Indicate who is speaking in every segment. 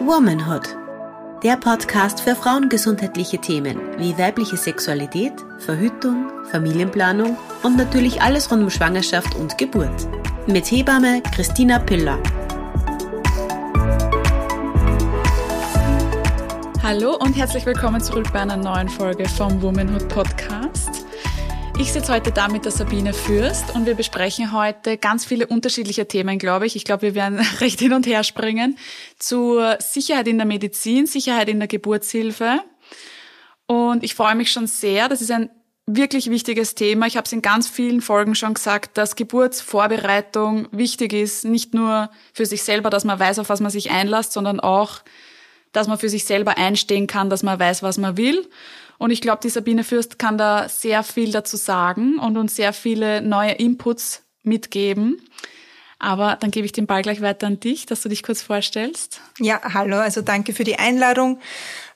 Speaker 1: Womanhood. Der Podcast für frauengesundheitliche Themen wie weibliche Sexualität, Verhütung, Familienplanung und natürlich alles rund um Schwangerschaft und Geburt. Mit Hebamme Christina Piller.
Speaker 2: Hallo und herzlich willkommen zurück bei einer neuen Folge vom Womanhood Podcast. Ich sitze heute da mit der Sabine Fürst und wir besprechen heute ganz viele unterschiedliche Themen, glaube ich. Ich glaube, wir werden recht hin und her springen zur Sicherheit in der Medizin, Sicherheit in der Geburtshilfe. Und ich freue mich schon sehr. Das ist ein wirklich wichtiges Thema. Ich habe es in ganz vielen Folgen schon gesagt, dass Geburtsvorbereitung wichtig ist, nicht nur für sich selber, dass man weiß, auf was man sich einlässt, sondern auch, dass man für sich selber einstehen kann, dass man weiß, was man will. Und ich glaube, die Sabine Fürst kann da sehr viel dazu sagen und uns sehr viele neue Inputs mitgeben. Aber dann gebe ich den Ball gleich weiter an dich, dass du dich kurz vorstellst.
Speaker 3: Ja, hallo, also danke für die Einladung.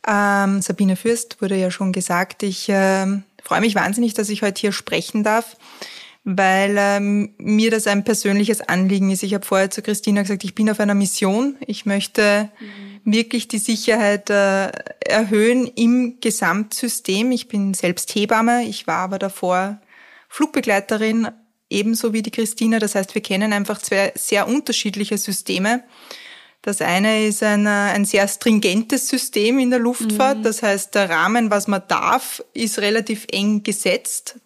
Speaker 3: Ähm, Sabine Fürst wurde ja schon gesagt. Ich äh, freue mich wahnsinnig, dass ich heute hier sprechen darf, weil ähm, mir das ein persönliches Anliegen ist. Ich habe vorher zu Christina gesagt, ich bin auf einer Mission. Ich möchte mhm wirklich die Sicherheit äh, erhöhen im Gesamtsystem. Ich bin selbst Hebamme, ich war aber davor Flugbegleiterin, ebenso wie die Christina. Das heißt, wir kennen einfach zwei sehr unterschiedliche Systeme. Das eine ist ein, äh, ein sehr stringentes System in der Luftfahrt. Mhm. Das heißt, der Rahmen, was man darf, ist relativ eng gesetzt.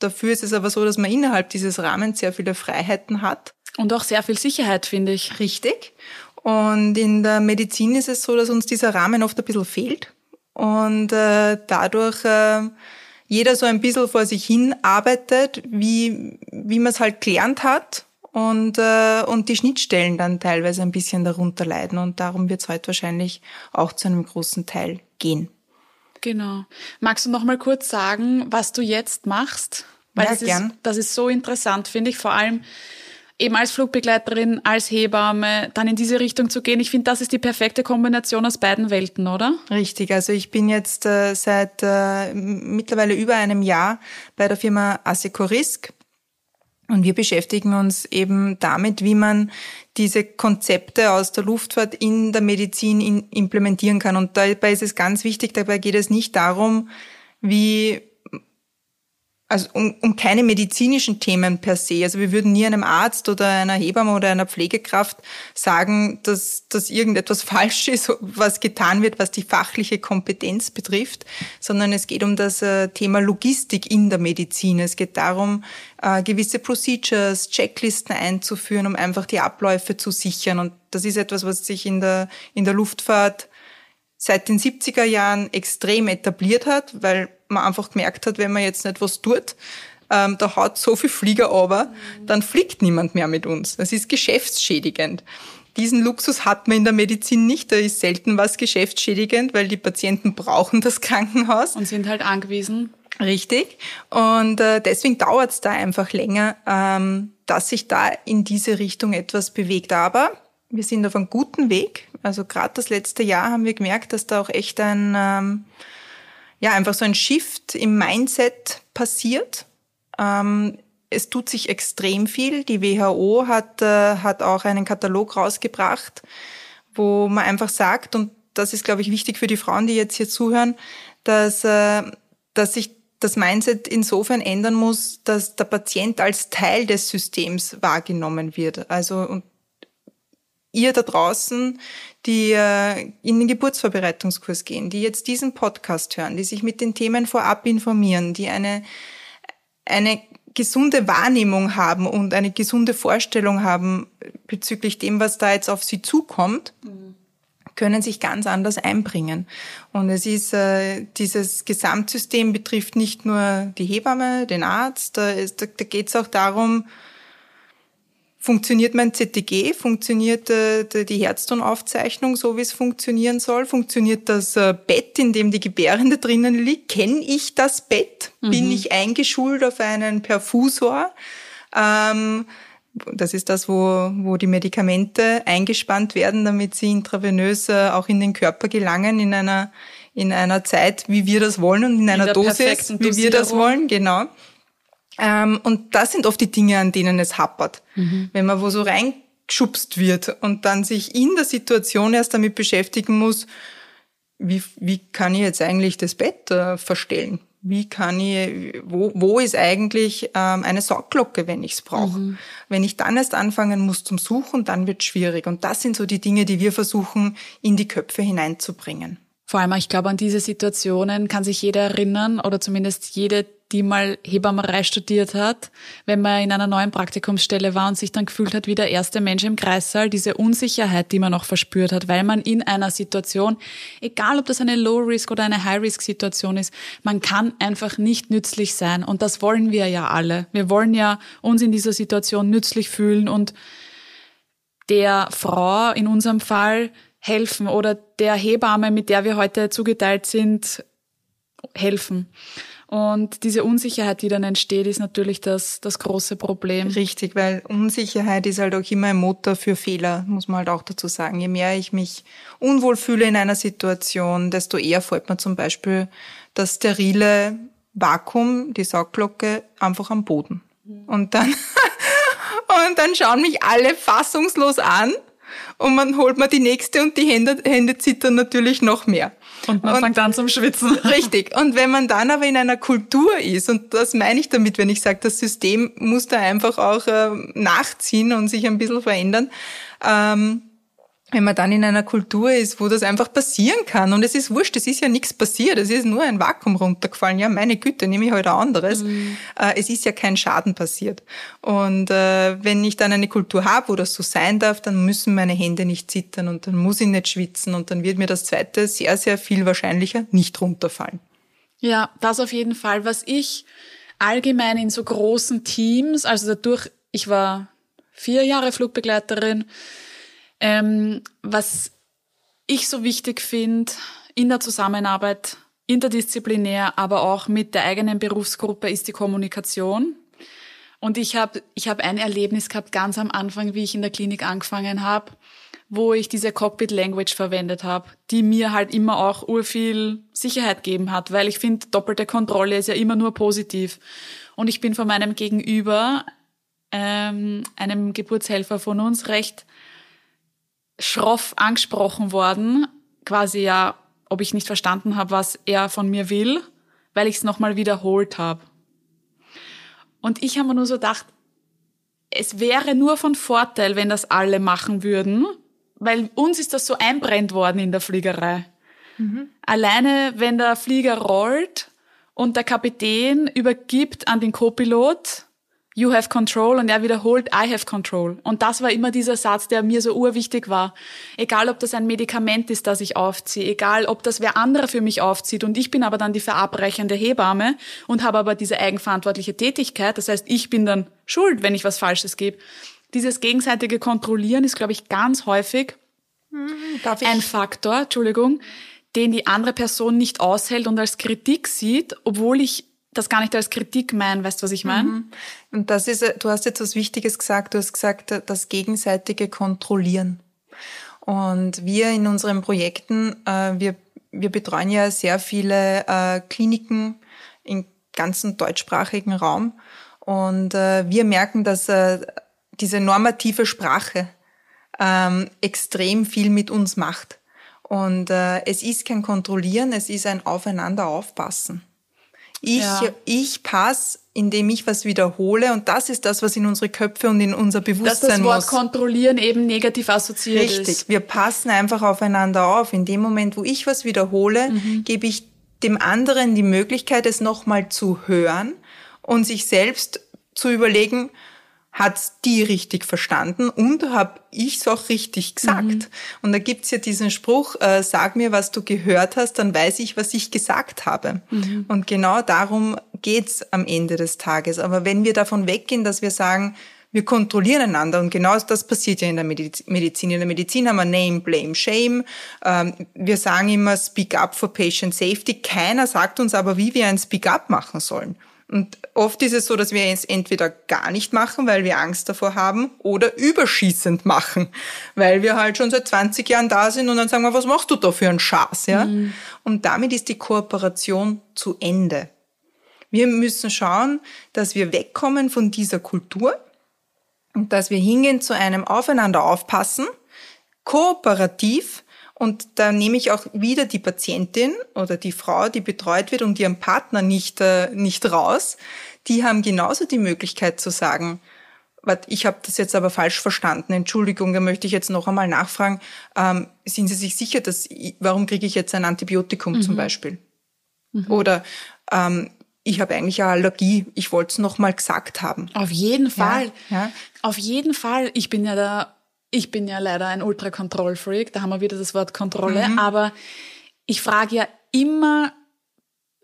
Speaker 3: Dafür ist es aber so, dass man innerhalb dieses Rahmens sehr viele Freiheiten hat.
Speaker 2: Und auch sehr viel Sicherheit, finde ich.
Speaker 3: Richtig. Und in der Medizin ist es so, dass uns dieser Rahmen oft ein bisschen fehlt und äh, dadurch äh, jeder so ein bisschen vor sich hin arbeitet, wie, wie man es halt gelernt hat und, äh, und die Schnittstellen dann teilweise ein bisschen darunter leiden. Und darum wird es heute wahrscheinlich auch zu einem großen Teil gehen.
Speaker 2: Genau. Magst du noch mal kurz sagen, was du jetzt machst?
Speaker 3: Weil ja, das, gern.
Speaker 2: Ist, das ist so interessant, finde ich. Vor allem, eben als Flugbegleiterin, als Hebamme, dann in diese Richtung zu gehen. Ich finde, das ist die perfekte Kombination aus beiden Welten, oder?
Speaker 3: Richtig. Also ich bin jetzt äh, seit äh, mittlerweile über einem Jahr bei der Firma Assecorisk. Und wir beschäftigen uns eben damit, wie man diese Konzepte aus der Luftfahrt in der Medizin in, implementieren kann. Und dabei ist es ganz wichtig, dabei geht es nicht darum, wie also um, um keine medizinischen Themen per se. Also wir würden nie einem Arzt oder einer Hebamme oder einer Pflegekraft sagen, dass, dass irgendetwas falsch ist, was getan wird, was die fachliche Kompetenz betrifft, sondern es geht um das äh, Thema Logistik in der Medizin. Es geht darum, äh, gewisse Procedures, Checklisten einzuführen, um einfach die Abläufe zu sichern. Und das ist etwas, was sich in der, in der Luftfahrt seit den 70er Jahren extrem etabliert hat, weil man einfach gemerkt hat, wenn man jetzt nicht was tut, ähm, da haut so viel Flieger aber, dann fliegt niemand mehr mit uns. Das ist geschäftsschädigend. Diesen Luxus hat man in der Medizin nicht. Da ist selten was geschäftsschädigend, weil die Patienten brauchen das Krankenhaus.
Speaker 2: Und sind halt angewiesen.
Speaker 3: Richtig. Und äh, deswegen dauert es da einfach länger, ähm, dass sich da in diese Richtung etwas bewegt. Aber wir sind auf einem guten Weg. Also gerade das letzte Jahr haben wir gemerkt, dass da auch echt ein ähm, ja einfach so ein Shift im Mindset passiert. Ähm, es tut sich extrem viel. Die WHO hat, äh, hat auch einen Katalog rausgebracht, wo man einfach sagt, und das ist, glaube ich, wichtig für die Frauen, die jetzt hier zuhören, dass, äh, dass sich das Mindset insofern ändern muss, dass der Patient als Teil des Systems wahrgenommen wird. Also und ihr da draußen, die äh, in den Geburtsvorbereitungskurs gehen, die jetzt diesen Podcast hören, die sich mit den Themen vorab informieren, die eine, eine gesunde Wahrnehmung haben und eine gesunde Vorstellung haben bezüglich dem, was da jetzt auf sie zukommt, mhm. können sich ganz anders einbringen. Und es ist, äh, dieses Gesamtsystem betrifft nicht nur die Hebamme, den Arzt, da, ist, da, da geht es auch darum, Funktioniert mein CTG? Funktioniert äh, die Herztonaufzeichnung so, wie es funktionieren soll? Funktioniert das äh, Bett, in dem die Gebärende drinnen liegt? Kenne ich das Bett? Mhm. Bin ich eingeschult auf einen Perfusor? Ähm, das ist das, wo, wo die Medikamente eingespannt werden, damit sie intravenös äh, auch in den Körper gelangen in einer, in einer Zeit, wie wir das wollen und in, in einer Dosis, wie wir das wollen, genau. Ähm, und das sind oft die Dinge, an denen es happert. Mhm. Wenn man wo so rein geschubst wird und dann sich in der Situation erst damit beschäftigen muss, wie, wie kann ich jetzt eigentlich das Bett äh, verstellen? Wie kann ich, wo, wo ist eigentlich ähm, eine Sorgglocke, wenn ich es brauche? Mhm. Wenn ich dann erst anfangen muss zum Suchen, dann wird schwierig. Und das sind so die Dinge, die wir versuchen, in die Köpfe hineinzubringen.
Speaker 2: Vor allem, ich glaube, an diese Situationen kann sich jeder erinnern oder zumindest jede, die mal Hebammerei studiert hat, wenn man in einer neuen Praktikumsstelle war und sich dann gefühlt hat wie der erste Mensch im Kreissaal, diese Unsicherheit, die man noch verspürt hat, weil man in einer Situation, egal ob das eine Low-Risk oder eine High-Risk-Situation ist, man kann einfach nicht nützlich sein. Und das wollen wir ja alle. Wir wollen ja uns in dieser Situation nützlich fühlen und der Frau in unserem Fall helfen oder der Hebamme, mit der wir heute zugeteilt sind, helfen. Und diese Unsicherheit, die dann entsteht, ist natürlich das, das große Problem.
Speaker 3: Richtig, weil Unsicherheit ist halt auch immer ein Motor für Fehler, muss man halt auch dazu sagen. Je mehr ich mich unwohl fühle in einer Situation, desto eher folgt mir zum Beispiel das sterile Vakuum, die Saugglocke, einfach am Boden. Mhm. Und dann, und dann schauen mich alle fassungslos an und man holt mir die nächste und die Hände, Hände zittern natürlich noch mehr.
Speaker 2: Und man und, fängt an zum Schwitzen.
Speaker 3: Richtig. Und wenn man dann aber in einer Kultur ist, und das meine ich damit, wenn ich sage, das System muss da einfach auch äh, nachziehen und sich ein bisschen verändern, ähm, wenn man dann in einer Kultur ist, wo das einfach passieren kann und es ist wurscht, es ist ja nichts passiert, es ist nur ein Vakuum runtergefallen, ja meine Güte, nehme ich halt ein anderes. Mhm. Äh, es ist ja kein Schaden passiert. Und äh, wenn ich dann eine Kultur habe, wo das so sein darf, dann müssen meine Hände nicht zittern und dann muss ich nicht schwitzen und dann wird mir das zweite sehr, sehr viel wahrscheinlicher nicht runterfallen.
Speaker 2: Ja, das auf jeden Fall. Was ich allgemein in so großen Teams, also dadurch, ich war vier Jahre Flugbegleiterin, ähm, was ich so wichtig finde in der Zusammenarbeit, interdisziplinär, aber auch mit der eigenen Berufsgruppe, ist die Kommunikation. Und ich habe ich hab ein Erlebnis gehabt ganz am Anfang, wie ich in der Klinik angefangen habe, wo ich diese Cockpit Language verwendet habe, die mir halt immer auch urviel Sicherheit gegeben hat, weil ich finde, doppelte Kontrolle ist ja immer nur positiv. Und ich bin von meinem Gegenüber, ähm, einem Geburtshelfer von uns, recht schroff angesprochen worden, quasi ja, ob ich nicht verstanden habe, was er von mir will, weil ich es nochmal wiederholt habe. Und ich habe mir nur so gedacht, es wäre nur von Vorteil, wenn das alle machen würden, weil uns ist das so einbrennt worden in der Fliegerei. Mhm. Alleine, wenn der Flieger rollt und der Kapitän übergibt an den Co-Pilot, You have control und er wiederholt I have control. Und das war immer dieser Satz, der mir so urwichtig war. Egal, ob das ein Medikament ist, das ich aufziehe, egal, ob das wer anderer für mich aufzieht und ich bin aber dann die verabreichende Hebamme und habe aber diese eigenverantwortliche Tätigkeit. Das heißt, ich bin dann schuld, wenn ich was Falsches gebe. Dieses gegenseitige Kontrollieren ist, glaube ich, ganz häufig hm, ein Faktor, Entschuldigung, den die andere Person nicht aushält und als Kritik sieht, obwohl ich das gar nicht als Kritik meinen, weißt du, was ich meine? Mhm.
Speaker 3: Und das ist, du hast jetzt was Wichtiges gesagt, du hast gesagt, das gegenseitige Kontrollieren. Und wir in unseren Projekten, äh, wir, wir betreuen ja sehr viele äh, Kliniken im ganzen deutschsprachigen Raum. Und äh, wir merken, dass äh, diese normative Sprache ähm, extrem viel mit uns macht. Und äh, es ist kein Kontrollieren, es ist ein Aufeinander aufpassen. Ich, ja. ich passe, indem ich was wiederhole und das ist das, was in unsere Köpfe und in unser Bewusstsein muss. Dass das Wort muss.
Speaker 2: kontrollieren eben negativ assoziiert
Speaker 3: Richtig.
Speaker 2: ist.
Speaker 3: Richtig, wir passen einfach aufeinander auf. In dem Moment, wo ich was wiederhole, mhm. gebe ich dem anderen die Möglichkeit, es nochmal zu hören und sich selbst zu überlegen, hat's die richtig verstanden und habe ich's auch richtig gesagt. Mhm. Und da gibt's ja diesen Spruch, äh, sag mir, was du gehört hast, dann weiß ich, was ich gesagt habe. Mhm. Und genau darum geht's am Ende des Tages. Aber wenn wir davon weggehen, dass wir sagen, wir kontrollieren einander und genau das passiert ja in der Medizin. In der Medizin haben wir Name, Blame, Shame. Ähm, wir sagen immer Speak up for Patient Safety. Keiner sagt uns aber, wie wir ein Speak up machen sollen. Und oft ist es so, dass wir es entweder gar nicht machen, weil wir Angst davor haben, oder überschießend machen, weil wir halt schon seit 20 Jahren da sind und dann sagen wir, was machst du da für einen Schaß, ja? Mhm. Und damit ist die Kooperation zu Ende. Wir müssen schauen, dass wir wegkommen von dieser Kultur, Und dass wir hingehen zu einem Aufeinander aufpassen, kooperativ, und da nehme ich auch wieder die Patientin oder die Frau, die betreut wird und ihren Partner nicht, äh, nicht raus. Die haben genauso die Möglichkeit zu sagen, ich habe das jetzt aber falsch verstanden. Entschuldigung, da möchte ich jetzt noch einmal nachfragen. Ähm, sind Sie sich sicher, dass warum kriege ich jetzt ein Antibiotikum mhm. zum Beispiel? Mhm. Oder ähm, ich habe eigentlich eine Allergie. Ich wollte es noch mal gesagt haben.
Speaker 2: Auf jeden Fall. Ja, ja. Auf jeden Fall. Ich bin ja da. Ich bin ja leider ein Ultra-Kontroll-Freak. Da haben wir wieder das Wort Kontrolle. Mhm. Aber ich frage ja immer,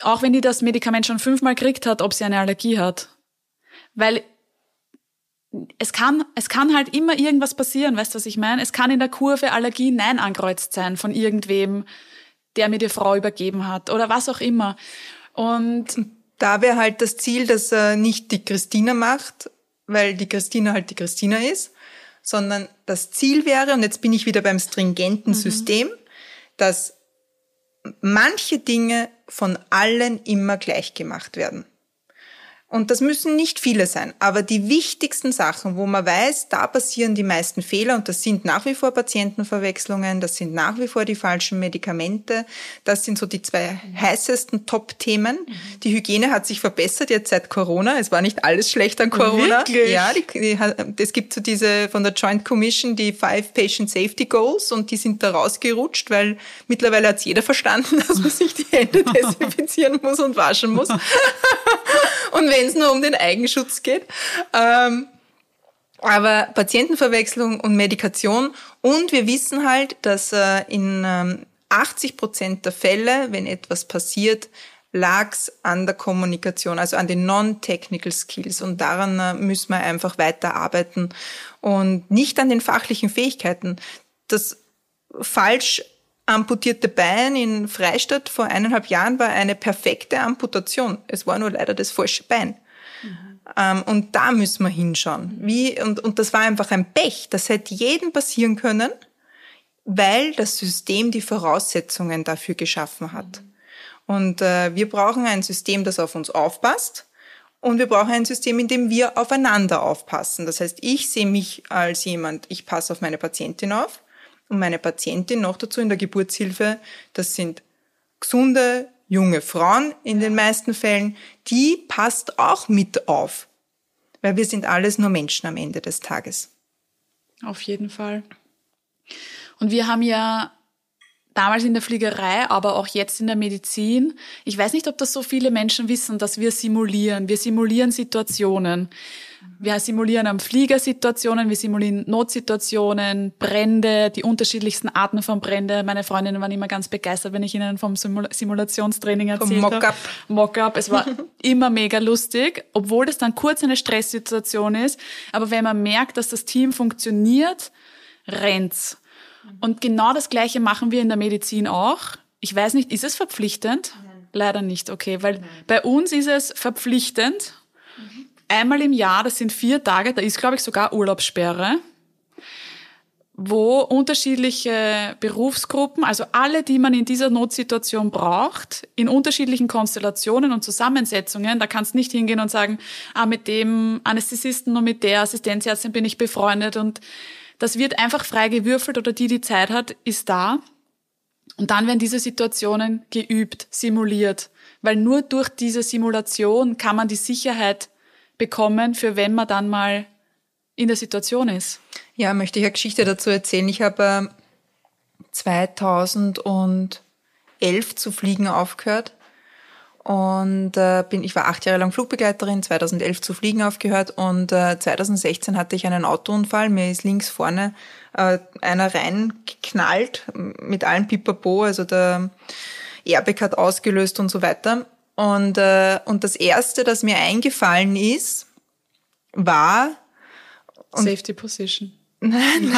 Speaker 2: auch wenn die das Medikament schon fünfmal gekriegt hat, ob sie eine Allergie hat. Weil es kann, es kann halt immer irgendwas passieren, weißt du, was ich meine? Es kann in der Kurve Allergie Nein ankreuzt sein von irgendwem, der mir die Frau übergeben hat oder was auch immer. Und
Speaker 3: da wäre halt das Ziel, dass er nicht die Christina macht, weil die Christina halt die Christina ist, sondern das Ziel wäre, und jetzt bin ich wieder beim stringenten mhm. System, dass manche Dinge von allen immer gleich gemacht werden. Und das müssen nicht viele sein, aber die wichtigsten Sachen, wo man weiß, da passieren die meisten Fehler und das sind nach wie vor Patientenverwechslungen, das sind nach wie vor die falschen Medikamente, das sind so die zwei heißesten Top-Themen. Mhm. Die Hygiene hat sich verbessert jetzt seit Corona. Es war nicht alles schlecht an Corona.
Speaker 2: Wirklich?
Speaker 3: Ja, die, die, es gibt so diese von der Joint Commission die Five Patient Safety Goals und die sind da rausgerutscht, weil mittlerweile hat jeder verstanden, dass man sich die Hände desinfizieren muss und waschen muss. und wenn es nur um den Eigenschutz geht. Ähm, aber Patientenverwechslung und Medikation. Und wir wissen halt, dass äh, in ähm, 80 Prozent der Fälle, wenn etwas passiert, lag's an der Kommunikation, also an den non-technical skills. Und daran äh, müssen wir einfach weiter arbeiten und nicht an den fachlichen Fähigkeiten. Das falsch amputierte Bein in Freistadt vor eineinhalb Jahren war eine perfekte Amputation. Es war nur leider das falsche Bein. Mhm. Und da müssen wir hinschauen. Wie, und, und das war einfach ein Pech. Das hätte jedem passieren können, weil das System die Voraussetzungen dafür geschaffen hat. Und äh, wir brauchen ein System, das auf uns aufpasst. Und wir brauchen ein System, in dem wir aufeinander aufpassen. Das heißt, ich sehe mich als jemand, ich passe auf meine Patientin auf und meine Patientin noch dazu in der Geburtshilfe, das sind gesunde, junge Frauen in den meisten Fällen, die passt auch mit auf. Weil wir sind alles nur Menschen am Ende des Tages.
Speaker 2: Auf jeden Fall. Und wir haben ja damals in der Fliegerei, aber auch jetzt in der Medizin. Ich weiß nicht, ob das so viele Menschen wissen, dass wir simulieren. Wir simulieren Situationen. Wir simulieren am Flieger Situationen, wir simulieren Notsituationen, Brände, die unterschiedlichsten Arten von Brände. Meine Freundinnen waren immer ganz begeistert, wenn ich ihnen vom Simul Simulationstraining erzählt habe. Mockup. Mockup. Es war immer mega lustig, obwohl das dann kurz eine Stresssituation ist. Aber wenn man merkt, dass das Team funktioniert, rennt's. Und genau das Gleiche machen wir in der Medizin auch. Ich weiß nicht, ist es verpflichtend? Leider nicht, okay, weil Nein. bei uns ist es verpflichtend. Einmal im Jahr, das sind vier Tage, da ist, glaube ich, sogar Urlaubssperre, wo unterschiedliche Berufsgruppen, also alle, die man in dieser Notsituation braucht, in unterschiedlichen Konstellationen und Zusammensetzungen, da kannst nicht hingehen und sagen, ah, mit dem Anästhesisten und mit der Assistenzärztin bin ich befreundet und das wird einfach frei gewürfelt oder die, die Zeit hat, ist da. Und dann werden diese Situationen geübt, simuliert. Weil nur durch diese Simulation kann man die Sicherheit bekommen, für wenn man dann mal in der Situation ist.
Speaker 3: Ja, möchte ich eine Geschichte dazu erzählen. Ich habe äh, 2011 zu fliegen aufgehört und äh, bin, ich war acht Jahre lang Flugbegleiterin, 2011 zu fliegen aufgehört und äh, 2016 hatte ich einen Autounfall. Mir ist links vorne äh, einer reingeknallt mit allen Pipapo, also der Airbag hat ausgelöst und so weiter. Und, äh, und das Erste, das mir eingefallen ist, war...
Speaker 2: Safety Position.
Speaker 3: Nein,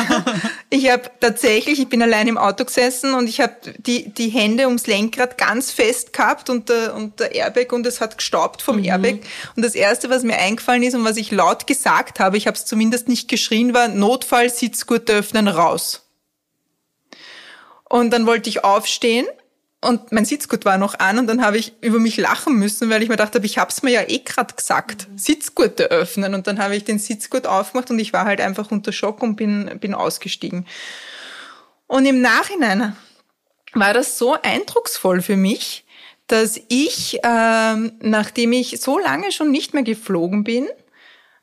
Speaker 3: ich habe tatsächlich, ich bin allein im Auto gesessen und ich habe die, die Hände ums Lenkrad ganz fest gehabt und der, und der Airbag und es hat gestaubt vom mhm. Airbag. Und das Erste, was mir eingefallen ist und was ich laut gesagt habe, ich habe es zumindest nicht geschrien, war Notfall, Sitzgurte öffnen, raus. Und dann wollte ich aufstehen und mein Sitzgurt war noch an und dann habe ich über mich lachen müssen, weil ich mir dachte, ich habe es mir ja eh gerade gesagt, mhm. Sitzgurte öffnen. Und dann habe ich den Sitzgurt aufgemacht und ich war halt einfach unter Schock und bin, bin ausgestiegen. Und im Nachhinein war das so eindrucksvoll für mich, dass ich, ähm, nachdem ich so lange schon nicht mehr geflogen bin,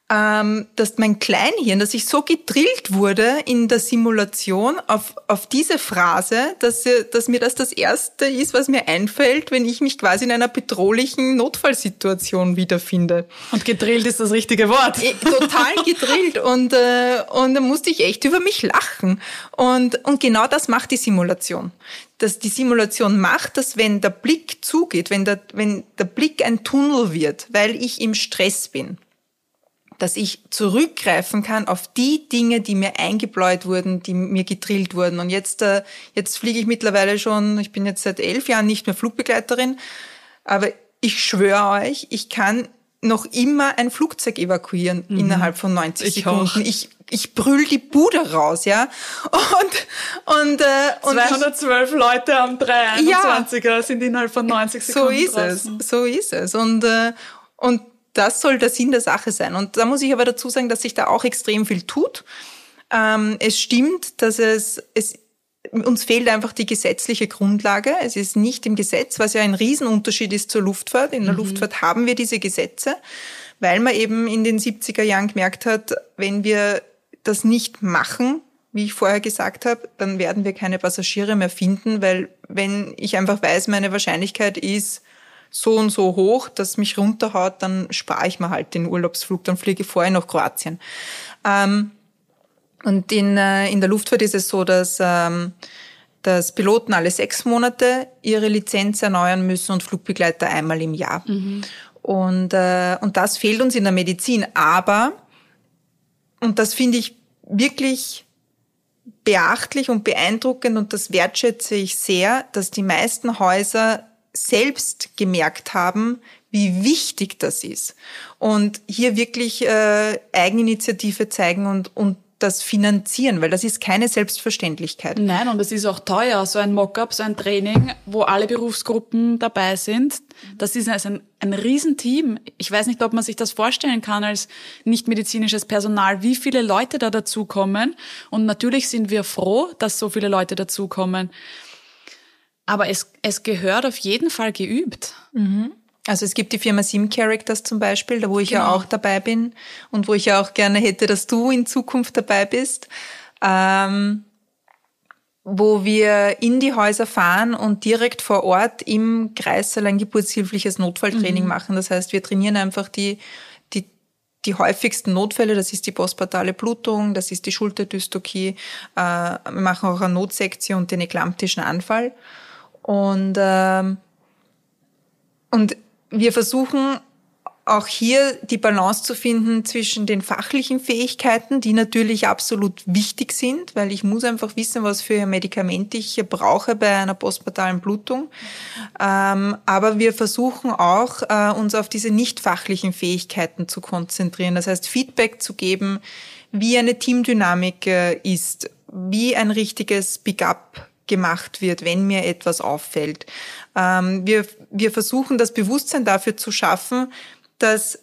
Speaker 3: ähm, dass mein Kleinhirn, dass ich so gedrillt wurde in der Simulation auf, auf diese Phrase, dass, dass mir das das Erste ist, was mir einfällt, wenn ich mich quasi in einer bedrohlichen Notfallsituation wiederfinde.
Speaker 2: Und gedrillt ist das richtige Wort.
Speaker 3: Äh, total gedrillt und, äh, und da musste ich echt über mich lachen. Und, und genau das macht die Simulation dass die Simulation macht, dass wenn der Blick zugeht, wenn der, wenn der Blick ein Tunnel wird, weil ich im Stress bin, dass ich zurückgreifen kann auf die Dinge, die mir eingebläut wurden, die mir gedrillt wurden. Und jetzt, äh, jetzt fliege ich mittlerweile schon, ich bin jetzt seit elf Jahren nicht mehr Flugbegleiterin, aber ich schwöre euch, ich kann noch immer ein Flugzeug evakuieren mhm. innerhalb von 90 ich Sekunden. Auch. Ich, ich brüll die Bude raus, ja. Und, und, äh,
Speaker 2: und 212 ich, Leute am 321er ja, sind innerhalb von 90 Sekunden.
Speaker 3: So ist draußen. es, so ist es. Und, äh, und das soll der Sinn der Sache sein. Und da muss ich aber dazu sagen, dass sich da auch extrem viel tut. Ähm, es stimmt, dass es, es uns fehlt einfach die gesetzliche Grundlage. Es ist nicht im Gesetz, was ja ein Riesenunterschied ist zur Luftfahrt. In der mhm. Luftfahrt haben wir diese Gesetze, weil man eben in den 70er Jahren gemerkt hat, wenn wir das nicht machen, wie ich vorher gesagt habe, dann werden wir keine Passagiere mehr finden, weil wenn ich einfach weiß, meine Wahrscheinlichkeit ist so und so hoch, dass mich runterhaut, dann spare ich mir halt den Urlaubsflug, dann fliege ich vorher nach Kroatien. Ähm, und in, äh, in der Luftfahrt ist es so, dass, ähm, dass Piloten alle sechs Monate ihre Lizenz erneuern müssen und Flugbegleiter einmal im Jahr. Mhm. Und, äh, und das fehlt uns in der Medizin. Aber, und das finde ich wirklich beachtlich und beeindruckend und das wertschätze ich sehr, dass die meisten Häuser selbst gemerkt haben, wie wichtig das ist. Und hier wirklich äh, Eigeninitiative zeigen und, und das finanzieren, weil das ist keine Selbstverständlichkeit.
Speaker 2: Nein, und es ist auch teuer, so ein Mockup, so ein Training, wo alle Berufsgruppen dabei sind. Das ist ein, ein Riesenteam. Ich weiß nicht, ob man sich das vorstellen kann als nicht medizinisches Personal, wie viele Leute da dazukommen. Und natürlich sind wir froh, dass so viele Leute dazukommen. Aber es, es gehört auf jeden Fall geübt.
Speaker 3: Mhm. Also es gibt die Firma Sim Characters zum Beispiel, da wo ich genau. ja auch dabei bin und wo ich ja auch gerne hätte, dass du in Zukunft dabei bist. Ähm, wo wir in die Häuser fahren und direkt vor Ort im Kreissaal ein geburtshilfliches Notfalltraining mhm. machen. Das heißt, wir trainieren einfach die, die, die häufigsten Notfälle. Das ist die postpartale Blutung, das ist die Schulterdystokie. Äh, wir machen auch eine Notsektion und den eklamptischen Anfall. Und, ähm, und wir versuchen auch hier die Balance zu finden zwischen den fachlichen Fähigkeiten, die natürlich absolut wichtig sind, weil ich muss einfach wissen, was für Medikamente ich brauche bei einer postpartalen Blutung. Ähm, aber wir versuchen auch, äh, uns auf diese nicht fachlichen Fähigkeiten zu konzentrieren. Das heißt, Feedback zu geben, wie eine Teamdynamik äh, ist, wie ein richtiges Big-up gemacht wird, wenn mir etwas auffällt. Ähm, wir, wir versuchen das Bewusstsein dafür zu schaffen, dass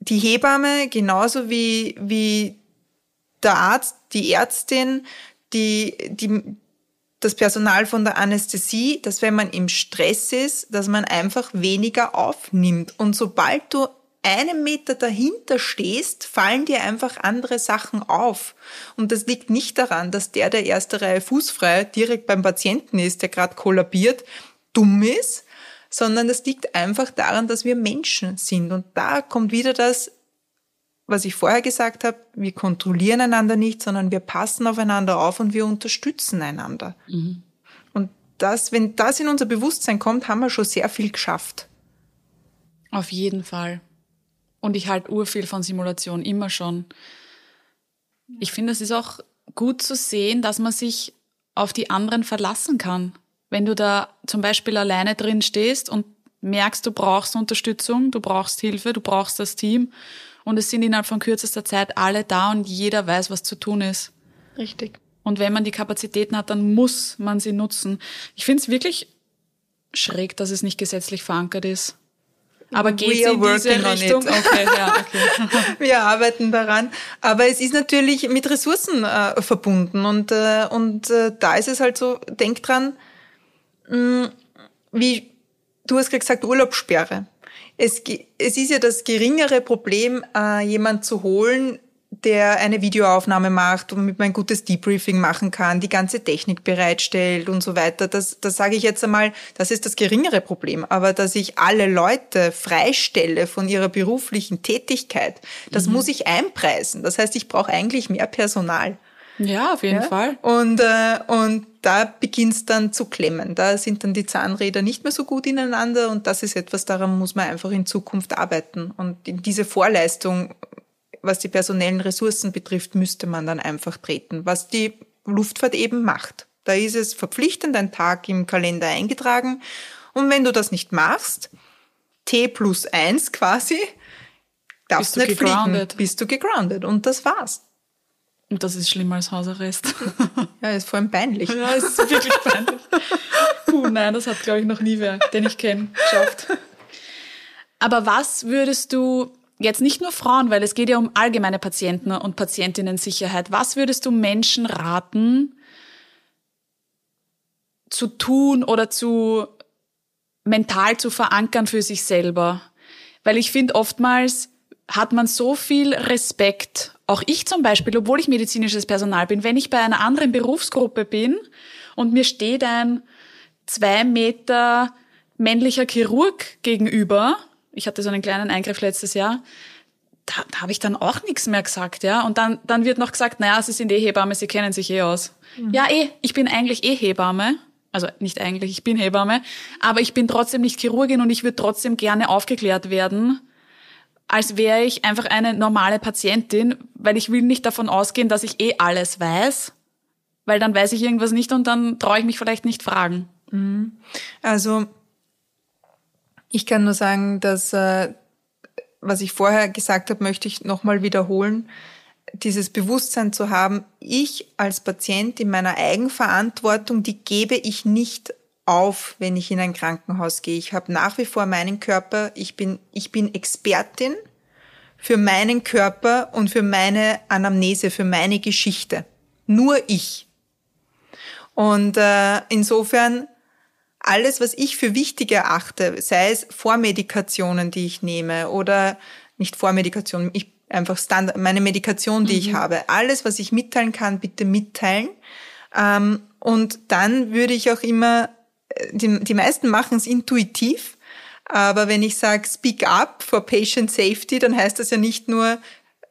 Speaker 3: die Hebamme genauso wie, wie der Arzt, die Ärztin, die, die, das Personal von der Anästhesie, dass wenn man im Stress ist, dass man einfach weniger aufnimmt. Und sobald du einem Meter dahinter stehst, fallen dir einfach andere Sachen auf. Und das liegt nicht daran, dass der der erste Reihe fußfrei direkt beim Patienten ist, der gerade kollabiert, dumm ist, sondern das liegt einfach daran, dass wir Menschen sind. Und da kommt wieder das, was ich vorher gesagt habe, wir kontrollieren einander nicht, sondern wir passen aufeinander auf und wir unterstützen einander. Mhm. Und das, wenn das in unser Bewusstsein kommt, haben wir schon sehr viel geschafft.
Speaker 2: Auf jeden Fall. Und ich halte urviel von Simulation, immer schon. Ich finde, es ist auch gut zu sehen, dass man sich auf die anderen verlassen kann. Wenn du da zum Beispiel alleine drin stehst und merkst, du brauchst Unterstützung, du brauchst Hilfe, du brauchst das Team und es sind innerhalb von kürzester Zeit alle da und jeder weiß, was zu tun ist.
Speaker 3: Richtig.
Speaker 2: Und wenn man die Kapazitäten hat, dann muss man sie nutzen. Ich finde es wirklich schräg, dass es nicht gesetzlich verankert ist. Aber geht
Speaker 3: We are
Speaker 2: in diese Richtung? Okay, ja, okay.
Speaker 3: Wir arbeiten daran. Aber es ist natürlich mit Ressourcen äh, verbunden. Und, äh, und äh, da ist es halt so, denk dran, mh, wie du hast gerade gesagt, Urlaubssperre. Es, es ist ja das geringere Problem, äh, jemand zu holen, der eine Videoaufnahme macht, womit man ein gutes Debriefing machen kann, die ganze Technik bereitstellt und so weiter. Das, das sage ich jetzt einmal, das ist das geringere Problem. Aber dass ich alle Leute freistelle von ihrer beruflichen Tätigkeit, das muss ich einpreisen. Das heißt, ich brauche eigentlich mehr Personal.
Speaker 2: Ja, auf jeden
Speaker 3: Ja?
Speaker 2: Fall.
Speaker 3: Und, äh, und da beginnt's dann zu klemmen. Da sind dann die Zahnräder nicht mehr so gut ineinander und das ist etwas, daran muss man einfach in Zukunft arbeiten. Und in diese Vorleistung, was die personellen Ressourcen betrifft, müsste man dann einfach treten, was die Luftfahrt eben macht. Da ist es verpflichtend, ein Tag im Kalender eingetragen. Und wenn du das nicht machst, T plus eins quasi, darfst
Speaker 2: Bist du
Speaker 3: nicht fliegen, bist du gegroundet. Und das war's.
Speaker 2: Und das ist schlimmer als Hausarrest.
Speaker 3: Ja, ist vor allem peinlich.
Speaker 2: Ja, ist wirklich peinlich. Puh, nein, das hat, glaube ich, noch nie wer, den ich kenne, geschafft. Aber was würdest du jetzt nicht nur Frauen, weil es geht ja um allgemeine Patienten und Patientinnen-Sicherheit, was würdest du Menschen raten, zu tun oder zu mental zu verankern für sich selber? Weil ich finde, oftmals hat man so viel Respekt, auch ich zum Beispiel, obwohl ich medizinisches Personal bin, wenn ich bei einer anderen Berufsgruppe bin und mir steht ein zwei Meter männlicher Chirurg gegenüber, ich hatte so einen kleinen Eingriff letztes Jahr, da, da habe ich dann auch nichts mehr gesagt, ja. Und dann, dann wird noch gesagt, naja, Sie sind eh Hebamme, Sie kennen sich eh aus. Ja, eh, ich bin eigentlich eh Hebamme. Also nicht eigentlich, ich bin Hebamme, aber ich bin trotzdem nicht Chirurgin und ich würde trotzdem gerne aufgeklärt werden, als wäre ich einfach eine normale Patientin, weil ich will nicht davon ausgehen, dass ich eh alles weiß, weil dann weiß ich irgendwas nicht und dann traue ich mich vielleicht nicht fragen.
Speaker 3: Also ich kann nur sagen, dass äh, was ich vorher gesagt habe, möchte ich nochmal wiederholen. Dieses Bewusstsein zu haben, ich als Patient in meiner Eigenverantwortung, die gebe ich nicht auf, wenn ich in ein Krankenhaus gehe. Ich habe nach wie vor meinen Körper, ich bin, ich bin Expertin für meinen Körper und für meine Anamnese, für meine Geschichte. Nur ich. Und äh, insofern alles, was ich für wichtig erachte, sei es Vormedikationen, die ich nehme oder nicht Vormedikationen, ich einfach Standard, meine Medikation, die ich habe, alles, was ich mitteilen kann, bitte mitteilen. Ähm, und dann würde ich auch immer, äh, die, die meisten machen es intuitiv, aber wenn ich sage Speak up for Patient Safety, dann heißt das ja nicht nur,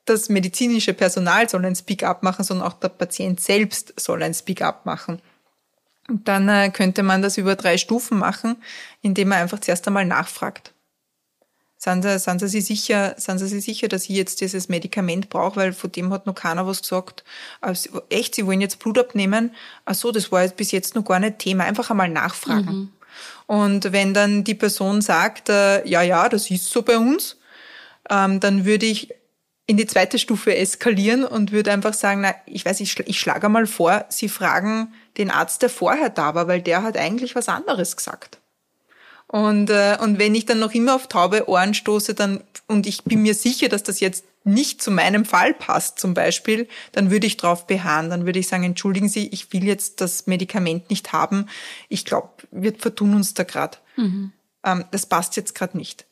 Speaker 3: das medizinische Personal soll ein Speak up machen, sondern auch der Patient selbst soll ein Speak up machen. Und dann äh, könnte man das über drei Stufen machen, indem man einfach zuerst einmal nachfragt. Sind Sie, sind Sie sich sicher, sind Sie sich sicher, dass ich jetzt dieses Medikament brauche, weil von dem hat noch keiner was gesagt. Sie- echt, Sie wollen jetzt Blut abnehmen? Ach so, das war jetzt bis jetzt noch gar nicht Thema. Einfach einmal nachfragen. Und wenn dann die Person sagt, äh, ja, ja, das ist so bei uns, ähm, dann würde ich in die zweite Stufe eskalieren und würde einfach sagen, na, ich weiß, ich, schl- ich schlage mal vor, Sie fragen den Arzt, der vorher da war, weil der hat eigentlich was anderes gesagt. Und, äh, und wenn ich dann noch immer auf taube Ohren stoße, dann, und ich bin mir sicher, dass das jetzt nicht zu meinem Fall passt, zum Beispiel, dann würde ich drauf beharren. Dann würde ich sagen, entschuldigen Sie, ich will jetzt das Medikament nicht haben. Ich glaube, wir vertun uns da gerade. Ähm, das passt jetzt gerade nicht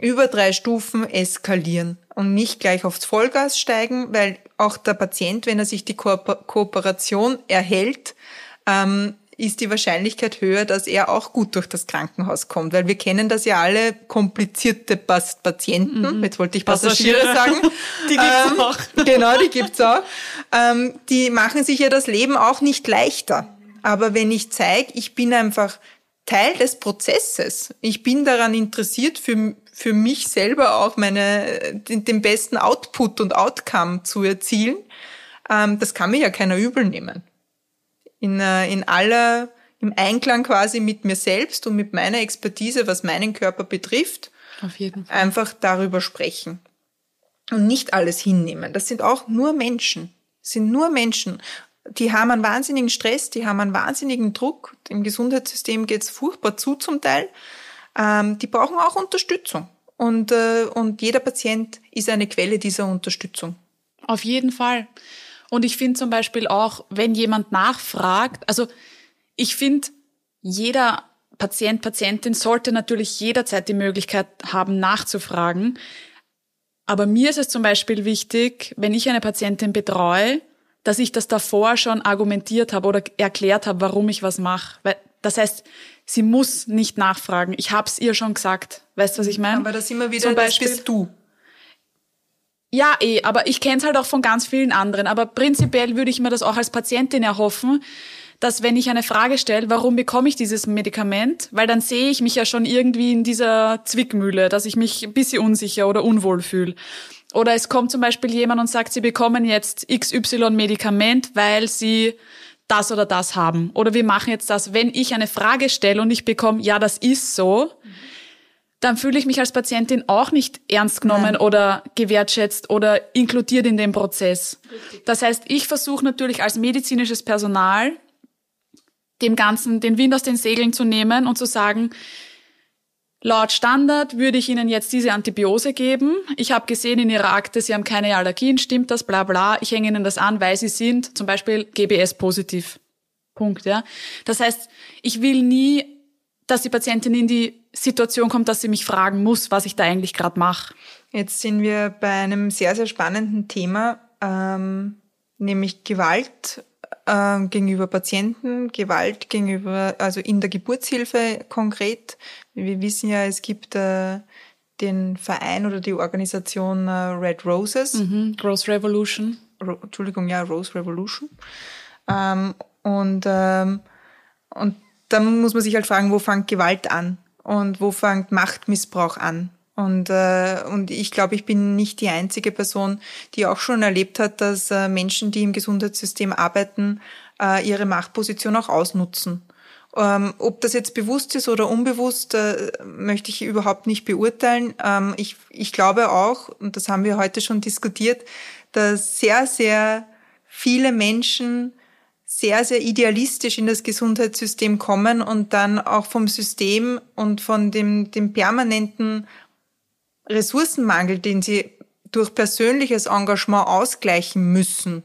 Speaker 3: über drei Stufen eskalieren und nicht gleich aufs Vollgas steigen, weil auch der Patient, wenn er sich die Ko Kooperation erhält, ähm, ist die Wahrscheinlichkeit höher, dass er auch gut durch das Krankenhaus kommt, weil wir kennen das ja alle komplizierte Pas Patienten. Jetzt wollte ich Passagiere,
Speaker 2: Passagiere.
Speaker 3: sagen.
Speaker 2: Die gibt's
Speaker 3: ähm,
Speaker 2: auch.
Speaker 3: Genau, die gibt's auch. Ähm, die machen sich ja das Leben auch nicht leichter. Aber wenn ich zeige, ich bin einfach Teil des Prozesses. Ich bin daran interessiert, für, für mich selber auch meine, den, den besten Output und Outcome zu erzielen. Ähm, das kann mir ja keiner übel nehmen. In, äh, in aller, im Einklang quasi mit mir selbst und mit meiner Expertise, was meinen Körper betrifft,
Speaker 2: Auf jeden Fall.
Speaker 3: einfach darüber sprechen. Und nicht alles hinnehmen. Das sind auch nur Menschen. Das sind nur Menschen. Die haben einen wahnsinnigen Stress, die haben einen wahnsinnigen Druck. Im Gesundheitssystem geht's furchtbar zu zum Teil. Ähm, die brauchen auch Unterstützung. Und, äh, und jeder Patient ist eine Quelle dieser Unterstützung.
Speaker 2: Auf jeden Fall. Und ich finde zum Beispiel auch, wenn jemand nachfragt, also ich finde, jeder Patient, Patientin sollte natürlich jederzeit die Möglichkeit haben, nachzufragen. Aber mir ist es zum Beispiel wichtig, wenn ich eine Patientin betreue, dass ich das davor schon argumentiert habe oder erklärt habe, warum ich was mache. Das heißt, sie muss nicht nachfragen. Ich habe es ihr schon gesagt. Weißt du, was ich meine?
Speaker 3: Aber da sind wir wieder, Zum Beispiel, das bist du.
Speaker 2: Ja, eh, aber ich kenne es halt auch von ganz vielen anderen. Aber prinzipiell würde ich mir das auch als Patientin erhoffen, dass wenn ich eine Frage stelle, warum bekomme ich dieses Medikament, weil dann sehe ich mich ja schon irgendwie in dieser Zwickmühle, dass ich mich ein bisschen unsicher oder unwohl fühle. Oder es kommt zum Beispiel jemand und sagt, sie bekommen jetzt XY-Medikament, weil sie das oder das haben. Oder wir machen jetzt das. Wenn ich eine Frage stelle und ich bekomme, ja, das ist so, dann fühle ich mich als Patientin auch nicht ernst genommen Nein. oder gewertschätzt oder inkludiert in den Prozess. Richtig. Das heißt, ich versuche natürlich als medizinisches Personal dem Ganzen den Wind aus den Segeln zu nehmen und zu sagen, laut Standard würde ich Ihnen jetzt diese Antibiose geben. Ich habe gesehen in Ihrer Akte, Sie haben keine Allergien, stimmt das, bla bla. Ich hänge Ihnen das an, weil Sie sind zum Beispiel GBS positiv. Punkt, ja. Das heißt, ich will nie, dass die Patientin in die Situation kommt, dass sie mich fragen muss, was ich da eigentlich gerade mache.
Speaker 3: Jetzt sind wir bei einem sehr, sehr spannenden Thema, ähm, nämlich Gewalt äh, gegenüber Patienten, Gewalt gegenüber, also in der Geburtshilfe konkret. Wir wissen ja, es gibt äh, den Verein oder die Organisation äh, Red Roses.
Speaker 2: Mhm, Rose Revolution.
Speaker 3: Ro Entschuldigung, ja, Rose Revolution. Ähm, und, ähm, und dann muss man sich halt fragen, wo fängt Gewalt an und wo fängt Machtmissbrauch an? Und, äh, und ich glaube, ich bin nicht die einzige Person, die auch schon erlebt hat, dass äh, Menschen, die im Gesundheitssystem arbeiten, äh, ihre Machtposition auch ausnutzen. Ähm, ob das jetzt bewusst ist oder unbewusst, äh, möchte ich überhaupt nicht beurteilen. Ähm, ich, ich glaube auch, und das haben wir heute schon diskutiert, dass sehr, sehr viele Menschen sehr, sehr idealistisch in das Gesundheitssystem kommen und dann auch vom System und von dem, dem permanenten Ressourcenmangel, den sie durch persönliches Engagement ausgleichen müssen.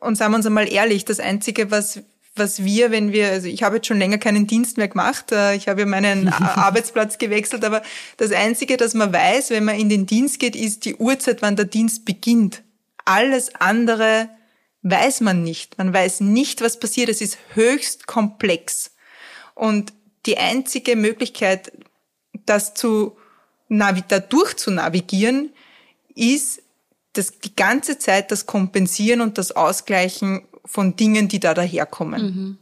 Speaker 3: Und sagen wir uns einmal ehrlich, das Einzige, was, was wir, wenn wir, also ich habe jetzt schon länger keinen Dienst mehr gemacht, äh, ich habe ja meinen Arbeitsplatz gewechselt, aber das Einzige, das man weiß, wenn man in den Dienst geht, ist die Uhrzeit, wann der Dienst beginnt. Alles andere weiß man nicht. Man weiß nicht, was passiert. Es ist höchst komplex. Und die einzige Möglichkeit, das zu da durchzunavigieren, ist das, die ganze Zeit das Kompensieren und das Ausgleichen von Dingen, die da daherkommen. Mhm.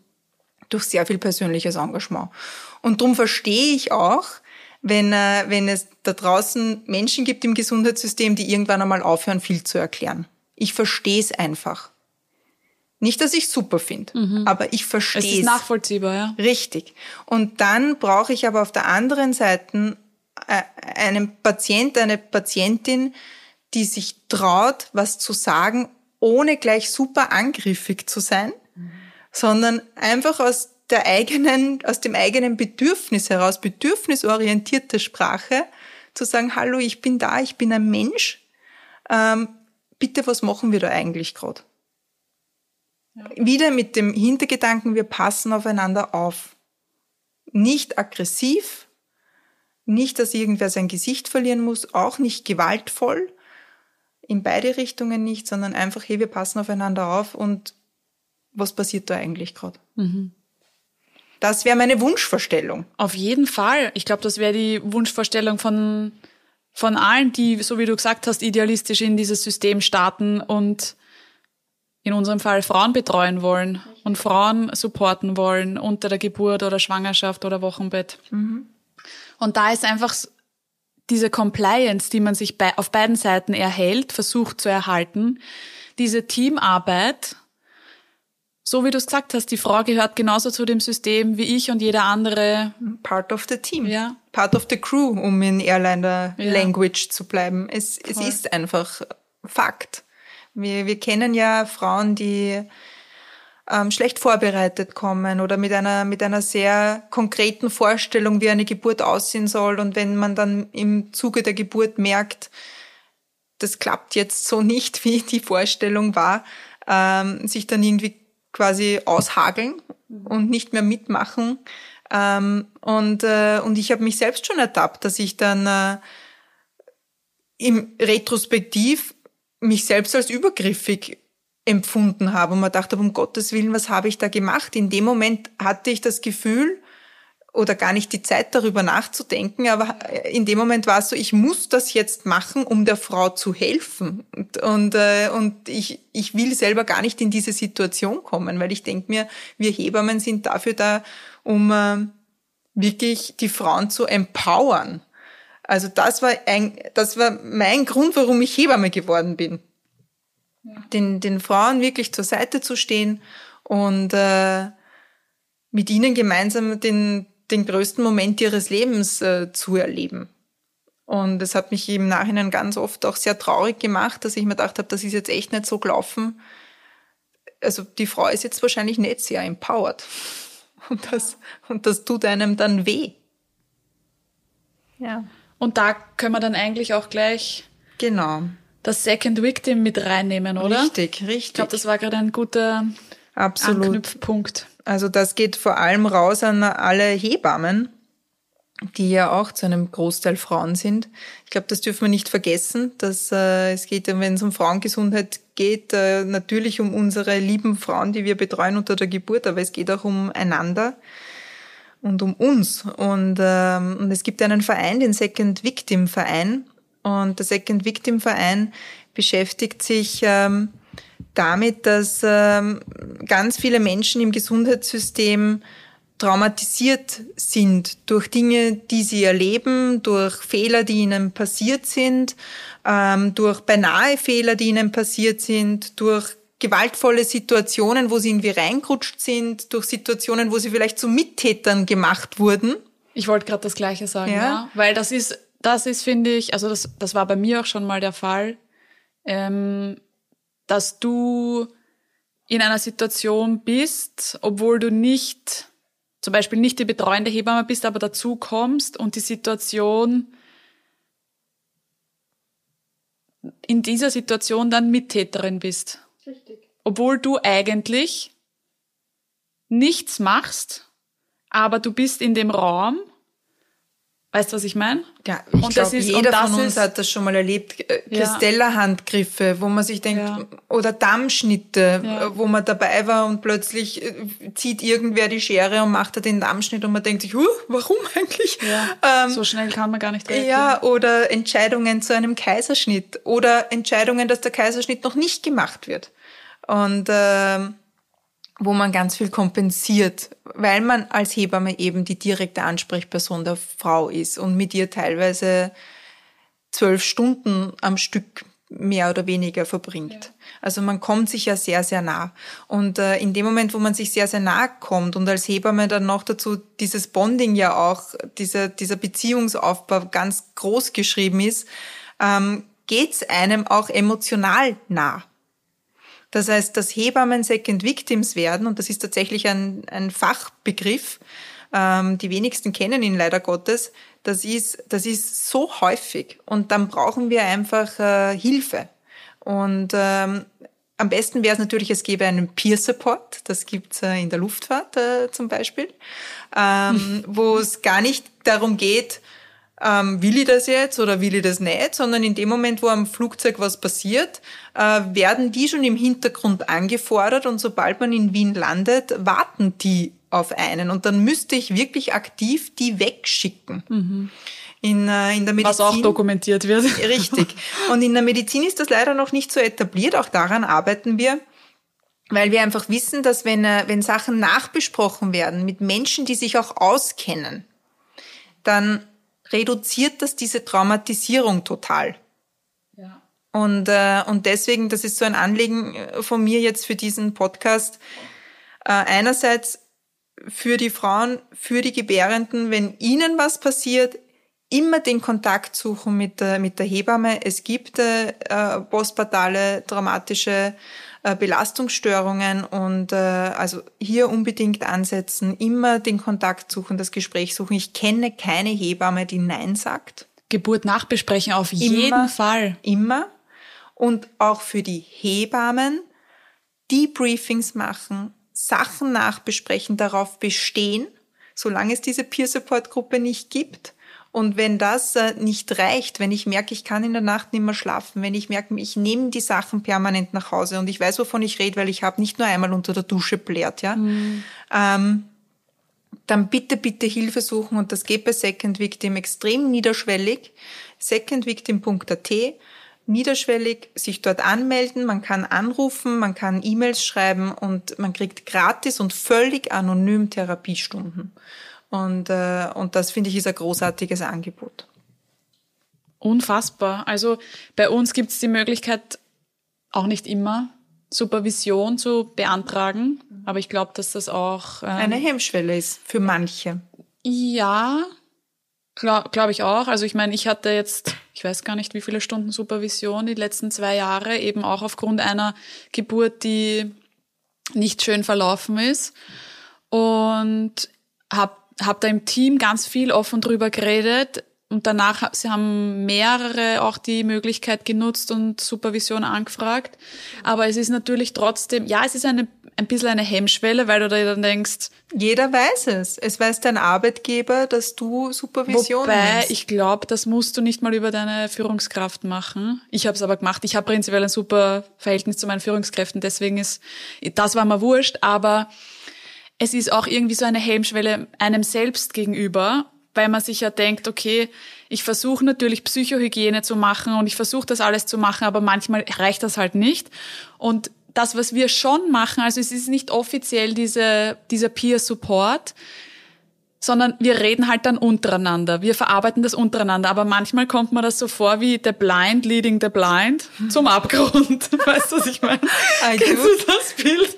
Speaker 3: Durch sehr viel persönliches Engagement. Und darum verstehe ich auch, wenn, äh, wenn es da draußen Menschen gibt im Gesundheitssystem, die irgendwann einmal aufhören, viel zu erklären. Ich verstehe es einfach. Nicht, dass ich super finde, mhm. aber ich verstehe es.
Speaker 2: Es ist nachvollziehbar, ja.
Speaker 3: Richtig. Und dann brauche ich aber auf der anderen Seite einem Patient, eine Patientin, die sich traut, was zu sagen, ohne gleich super angriffig zu sein, mhm. sondern einfach aus der eigenen, aus dem eigenen Bedürfnis heraus, bedürfnisorientierte Sprache, zu sagen, hallo, ich bin da, ich bin ein Mensch, ähm, bitte, was machen wir da eigentlich gerade? Ja. Wieder mit dem Hintergedanken, wir passen aufeinander auf. Nicht aggressiv, nicht, dass irgendwer sein Gesicht verlieren muss, auch nicht gewaltvoll, in beide Richtungen nicht, sondern einfach, hey, wir passen aufeinander auf und was passiert da eigentlich gerade? Mhm. Das wäre meine Wunschvorstellung.
Speaker 2: Auf jeden Fall. Ich glaube, das wäre die Wunschvorstellung von, von allen, die, so wie du gesagt hast, idealistisch in dieses System starten und in unserem Fall Frauen betreuen wollen und Frauen supporten wollen unter der Geburt oder Schwangerschaft oder Wochenbett. Mhm. Und da ist einfach diese Compliance, die man sich bei, auf beiden Seiten erhält, versucht zu erhalten, diese Teamarbeit, so wie du es gesagt hast, die Frau gehört genauso zu dem System wie ich und jeder andere.
Speaker 3: Part of the team. Ja. Part of the crew, um in Airliner ja. Language zu bleiben. Es, es ist einfach Fakt. Wir, wir kennen ja Frauen, die ähm, schlecht vorbereitet kommen oder mit einer, mit einer sehr konkreten Vorstellung, wie eine Geburt aussehen soll. Und wenn man dann im Zuge der Geburt merkt, das klappt jetzt so nicht, wie die Vorstellung war, ähm, sich dann irgendwie quasi aushageln und nicht mehr mitmachen. Ähm, und, äh, und ich habe mich selbst schon ertappt, dass ich dann äh, im Retrospektiv mich selbst als übergriffig empfunden habe und man dachte, um Gottes Willen, was habe ich da gemacht? In dem Moment hatte ich das Gefühl oder gar nicht die Zeit darüber nachzudenken, aber in dem Moment war es so, ich muss das jetzt machen, um der Frau zu helfen und und, äh, und ich ich will selber gar nicht in diese Situation kommen, weil ich denke mir, wir Hebammen sind dafür da, um äh, wirklich die Frauen zu empowern. Also das war ein, das war mein Grund, warum ich Hebamme geworden bin den, den Frauen wirklich zur Seite zu stehen und äh, mit ihnen gemeinsam den, den größten Moment ihres Lebens äh, zu erleben. Und es hat mich im Nachhinein ganz oft auch sehr traurig gemacht, dass ich mir gedacht habe, das ist jetzt echt nicht so gelaufen. Also die Frau ist jetzt wahrscheinlich nicht sehr empowered. Und das, und das tut einem dann weh.
Speaker 2: Ja. Und da können wir dann eigentlich auch gleich
Speaker 3: genau
Speaker 2: das Second Victim mit reinnehmen, oder?
Speaker 3: Richtig, richtig.
Speaker 2: Ich glaube, das war gerade ein guter Absolut. Anknüpfpunkt.
Speaker 3: Also das geht vor allem raus an alle Hebammen, die ja auch zu einem Großteil Frauen sind. Ich glaube, das dürfen wir nicht vergessen, dass äh, es geht, wenn es um Frauengesundheit geht, äh, natürlich um unsere lieben Frauen, die wir betreuen unter der Geburt, aber es geht auch um einander und um uns. Und, ähm, und es gibt einen Verein, den Second Victim Verein, und der Second Victim Verein beschäftigt sich ähm, damit, dass ähm, ganz viele Menschen im Gesundheitssystem traumatisiert sind durch Dinge, die sie erleben, durch Fehler, die ihnen passiert sind, ähm, durch beinahe Fehler, die ihnen passiert sind, durch gewaltvolle Situationen, wo sie irgendwie reingerutscht sind, durch Situationen, wo sie vielleicht zu Mittätern gemacht wurden.
Speaker 2: Ich wollte gerade das Gleiche sagen, ja. ja. Weil das ist das ist, finde ich, also das, das war bei mir auch schon mal der Fall, ähm, dass du in einer Situation bist, obwohl du nicht, zum Beispiel nicht die betreuende Hebamme bist, aber dazu kommst und die Situation in dieser Situation dann Mittäterin bist. Richtig. Obwohl du eigentlich nichts machst, aber du bist in dem Raum Weißt du, was ich meine?
Speaker 3: Ja, ich glaube, jeder von uns ist, hat das schon mal erlebt. Äh, Christella-Handgriffe, wo man sich denkt, ja. oder Dammschnitte, ja. Äh, wo man dabei war und plötzlich äh, zieht irgendwer die Schere und macht da den Dammschnitt und man denkt sich, huh, warum eigentlich?
Speaker 2: Ja, ähm, so schnell kann man gar nicht reagieren.
Speaker 3: Ja, oder Entscheidungen zu einem Kaiserschnitt oder Entscheidungen, dass der Kaiserschnitt noch nicht gemacht wird. Und ähm, wo man ganz viel kompensiert, weil man als Hebamme eben die direkte Ansprechperson der Frau ist und mit ihr teilweise zwölf Stunden am Stück mehr oder weniger verbringt. Ja. Also man kommt sich ja sehr, sehr nah. Und äh, in dem Moment, wo man sich sehr, sehr nah kommt und als Hebamme dann noch dazu dieses Bonding ja auch, dieser, dieser Beziehungsaufbau ganz groß geschrieben ist, ähm, geht's einem auch emotional nah. Das heißt, dass Hebammen Second Victims werden, und das ist tatsächlich ein, ein Fachbegriff, ähm, die wenigsten kennen ihn leider Gottes, das ist, das ist so häufig. Und dann brauchen wir einfach äh, Hilfe. Und ähm, am besten wäre es natürlich, es gäbe einen Peer Support, das gibt's äh, in der Luftfahrt äh, zum Beispiel, ähm, wo es gar nicht darum geht, ähm, will ich das jetzt oder will ich das nicht, sondern in dem Moment, wo am Flugzeug was passiert, äh, werden die schon im Hintergrund angefordert und sobald man in Wien landet, warten die auf einen und dann müsste ich wirklich aktiv die wegschicken. Mhm. In, äh, in der Medizin,
Speaker 2: Was auch dokumentiert wird.
Speaker 3: Richtig. Und in der Medizin ist das leider noch nicht so etabliert, auch daran arbeiten wir weil wir einfach wissen, dass wenn, äh, wenn Sachen nachbesprochen werden mit Menschen, die sich auch auskennen, dann reduziert das diese Traumatisierung total. Ja. Und, äh, und deswegen, das ist so ein Anliegen äh, von mir jetzt für diesen Podcast. Äh, einerseits für die Frauen, für die Gebärenden, wenn ihnen was passiert, immer den Kontakt suchen mit der, mit der Hebamme. Es gibt äh, postpartale traumatische äh, Belastungsstörungen und äh, also hier unbedingt ansetzen, immer den Kontakt suchen, das Gespräch suchen. Ich kenne keine Hebamme, die Nein sagt.
Speaker 2: Geburt nachbesprechen auf jeden
Speaker 3: Immer.
Speaker 2: Fall.
Speaker 3: Immer. Und auch für die Hebammen Debriefings machen, Sachen nachbesprechen, darauf bestehen, solange es diese Peer-Support-Gruppe nicht gibt. Und wenn das äh, nicht reicht, wenn ich merke, ich kann in der Nacht nicht mehr schlafen, wenn ich merke, ich nehme die Sachen permanent nach Hause und ich weiß, wovon ich rede, weil ich habe nicht nur einmal unter der Dusche blärt, ja, ähm, dann bitte, bitte Hilfe suchen und das geht bei Second Victim extrem niederschwellig. secondvictim.at niederschwellig sich dort anmelden, man kann anrufen, man kann E-Mails schreiben und man kriegt gratis und völlig anonym Therapiestunden. Und, äh, und das finde ich ist ein großartiges Angebot.
Speaker 2: Unfassbar. Also bei uns gibt es die Möglichkeit, auch nicht immer Supervision zu beantragen, aber ich glaube, dass das auch ähm,
Speaker 3: Eine Hemmschwelle ist für manche.
Speaker 2: Ja, glaube glaub ich auch. Also ich meine, ich hatte jetzt, ich weiß gar nicht, wie viele Stunden Supervision die letzten zwei Jahre, eben auch aufgrund einer Geburt, die nicht schön verlaufen ist. Und habe hab da im Team ganz viel offen drüber geredet. Und danach sie haben mehrere auch die Möglichkeit genutzt und Supervision angefragt. Aber es ist natürlich trotzdem, ja, es ist eine, ein bisschen eine Hemmschwelle, weil du da dann denkst,
Speaker 3: Jeder weiß es. Es weiß dein Arbeitgeber, dass du Supervision
Speaker 2: Wobei,
Speaker 3: nimmst.
Speaker 2: ich glaube, das musst du nicht mal über deine Führungskraft machen. Ich habe es aber gemacht. Ich habe prinzipiell ein super Verhältnis zu meinen Führungskräften, deswegen ist das war mir wurscht, aber es ist auch irgendwie so eine Hemmschwelle einem selbst gegenüber, weil man sich ja denkt, okay, ich versuche natürlich Psychohygiene zu machen und ich versuche das alles zu machen, aber manchmal reicht das halt nicht. Und das, was wir schon machen, also es ist nicht offiziell diese, dieser Peer Support, sondern wir reden halt dann untereinander. Wir verarbeiten das untereinander. Aber manchmal kommt mir das so vor wie the blind leading the blind zum Abgrund. Weißt du, was ich meine?
Speaker 3: I
Speaker 2: Kennst du das Bild?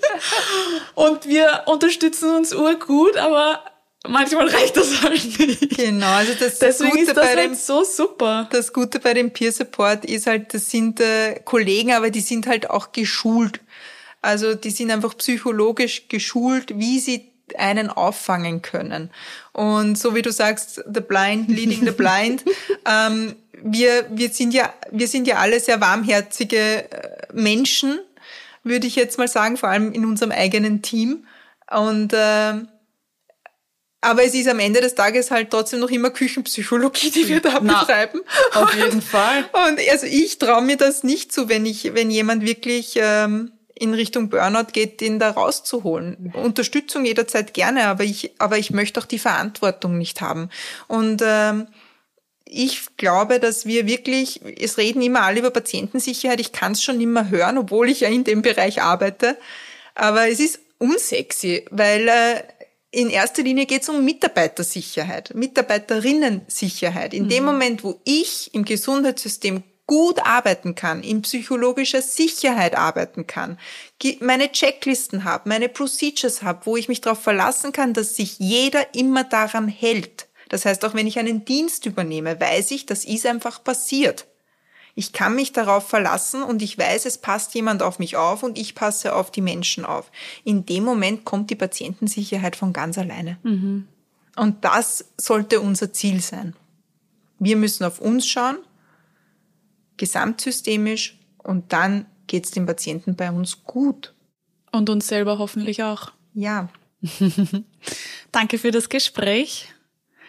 Speaker 2: Und wir unterstützen uns urgut, aber manchmal reicht das halt nicht.
Speaker 3: Genau, also das, das
Speaker 2: Deswegen
Speaker 3: Gute
Speaker 2: ist das
Speaker 3: bei dem
Speaker 2: halt so super.
Speaker 3: Das Gute bei dem Peer Support ist halt, das sind äh, Kollegen, aber die sind halt auch geschult. Also die sind einfach psychologisch geschult, wie sie einen auffangen können. Und so wie du sagst, the blind leading the blind. ähm, wir, wir sind ja, wir sind ja alle sehr warmherzige äh, Menschen, würde ich jetzt mal sagen, vor allem in unserem eigenen Team. Und ähm, aber es ist am Ende des Tages halt trotzdem noch immer Küchenpsychologie, die wir da
Speaker 2: Na,
Speaker 3: betreiben.
Speaker 2: auf jeden Fall.
Speaker 3: Und also ich traue mir das nicht zu, wenn ich, wenn jemand wirklich ähm, in Richtung Burnout geht, den da rauszuholen. Unterstützung jederzeit gerne, aber ich, aber ich möchte auch die Verantwortung nicht haben. Und ähm, ich glaube, dass wir wirklich, es reden immer alle über Patientensicherheit, ich kann es schon immer hören, obwohl ich ja in dem Bereich arbeite. Aber es ist unsexy, weil äh, in erster Linie geht es um Mitarbeitersicherheit, Mitarbeiterinnensicherheit. In dem Moment, wo ich im Gesundheitssystem gut arbeiten kann, in psychologischer Sicherheit arbeiten kann, meine Checklisten habe, meine Procedures habe, wo ich mich darauf verlassen kann, dass sich jeder immer daran hält. Das heißt, auch wenn ich einen Dienst übernehme, weiß ich, das ist einfach passiert. Ich kann mich darauf verlassen und ich weiß, es passt jemand auf mich auf und ich passe auf die Menschen auf. In dem Moment kommt die Patientensicherheit von ganz alleine. Und das sollte unser Ziel sein. Wir müssen auf uns schauen, gesamtsystemisch, und dann geht es dem Patienten bei uns gut.
Speaker 2: Und uns selber hoffentlich auch.
Speaker 3: Ja,
Speaker 2: Danke für das Gespräch.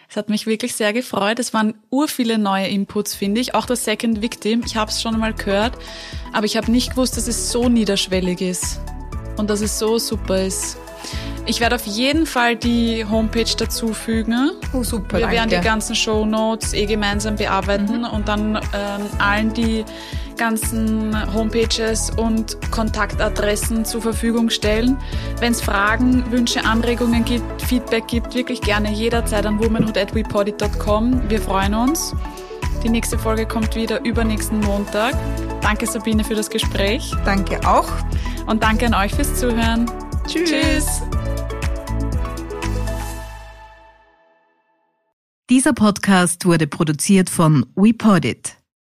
Speaker 2: Es hat mich wirklich sehr gefreut. Es waren urviele neue Inputs, finde ich. Auch das Second Victim. Ich habe es schon mal gehört, aber ich habe nicht gewusst, dass es so niederschwellig ist und dass es so super ist. Ich werde auf jeden Fall die Homepage dazufügen.
Speaker 3: oh, super.
Speaker 2: Wir werden die ganzen Show Notes eh gemeinsam bearbeiten und dann ähm, allen die ganzen Homepages und Kontaktadressen zur Verfügung stellen. Wenn es Fragen, Wünsche, Anregungen gibt, Feedback gibt, wirklich gerne jederzeit an womanhood@wepodit.com. Wir freuen uns. Die nächste Folge kommt wieder übernächsten Montag. Danke Sabine für das Gespräch
Speaker 3: Danke auch.
Speaker 2: und danke an euch fürs Zuhören.
Speaker 3: Tschüss.
Speaker 2: Tschüss.
Speaker 1: Dieser Podcast wurde produziert von WePodit.